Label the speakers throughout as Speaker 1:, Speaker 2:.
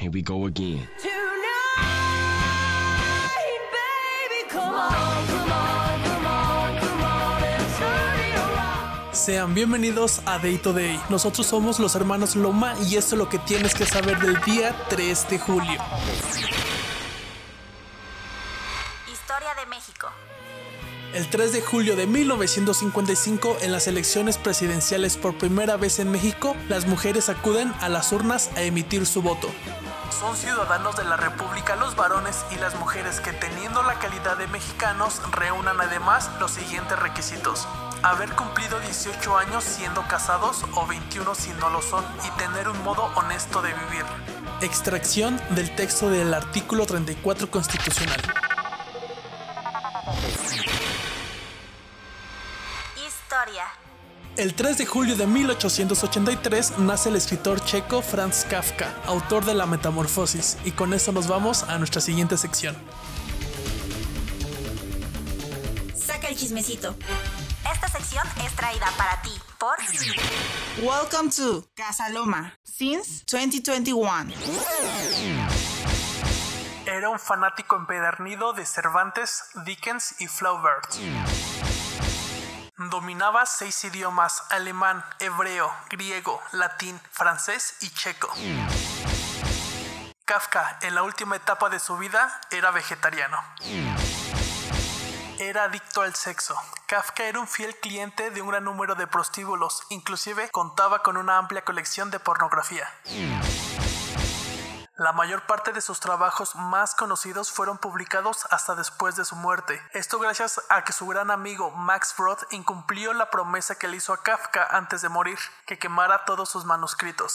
Speaker 1: Here we go again.
Speaker 2: Sean bienvenidos a Day to Day. Nosotros somos los hermanos Loma y esto es lo que tienes que saber del día 3 de julio.
Speaker 3: Historia de México.
Speaker 2: El 3 de julio de 1955, en las elecciones presidenciales por primera vez en México, las mujeres acuden a las urnas a emitir su voto. Son ciudadanos de la República los varones y las mujeres que teniendo la calidad de mexicanos reúnan además los siguientes requisitos. Haber cumplido 18 años siendo casados o 21 si no lo son y tener un modo honesto de vivir. Extracción del texto del artículo 34 constitucional. El 3 de julio de 1883 nace el escritor checo Franz Kafka, autor de La Metamorfosis, y con eso nos vamos a nuestra siguiente sección.
Speaker 3: Saca el chismecito. Esta sección es traída para ti por
Speaker 4: Welcome to Casa Loma since 2021.
Speaker 2: Era un fanático empedernido de Cervantes, Dickens y Flaubert. Dominaba seis idiomas, alemán, hebreo, griego, latín, francés y checo. Kafka, en la última etapa de su vida, era vegetariano. Era adicto al sexo. Kafka era un fiel cliente de un gran número de prostíbulos, inclusive contaba con una amplia colección de pornografía. La mayor parte de sus trabajos más conocidos fueron publicados hasta después de su muerte. Esto gracias a que su gran amigo Max Brod incumplió la promesa que le hizo a Kafka antes de morir, que quemara todos sus manuscritos.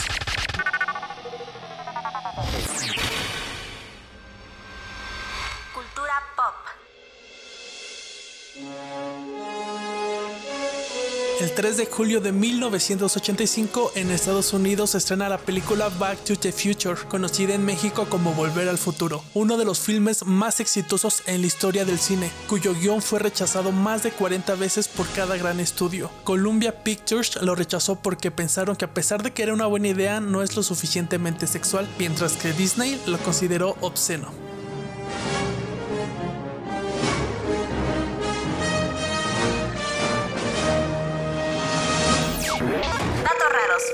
Speaker 2: El 3 de julio de 1985 en Estados Unidos se estrena la película Back to the Future, conocida en México como Volver al Futuro, uno de los filmes más exitosos en la historia del cine, cuyo guion fue rechazado más de 40 veces por cada gran estudio. Columbia Pictures lo rechazó porque pensaron que a pesar de que era una buena idea no es lo suficientemente sexual, mientras que Disney lo consideró obsceno.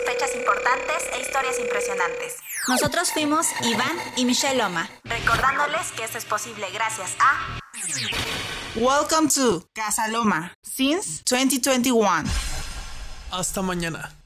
Speaker 3: Fechas importantes e historias impresionantes. Nosotros fuimos Iván y Michelle Loma. Recordándoles que esto es posible gracias a
Speaker 4: Welcome to Casa Loma since 2021.
Speaker 2: Hasta mañana.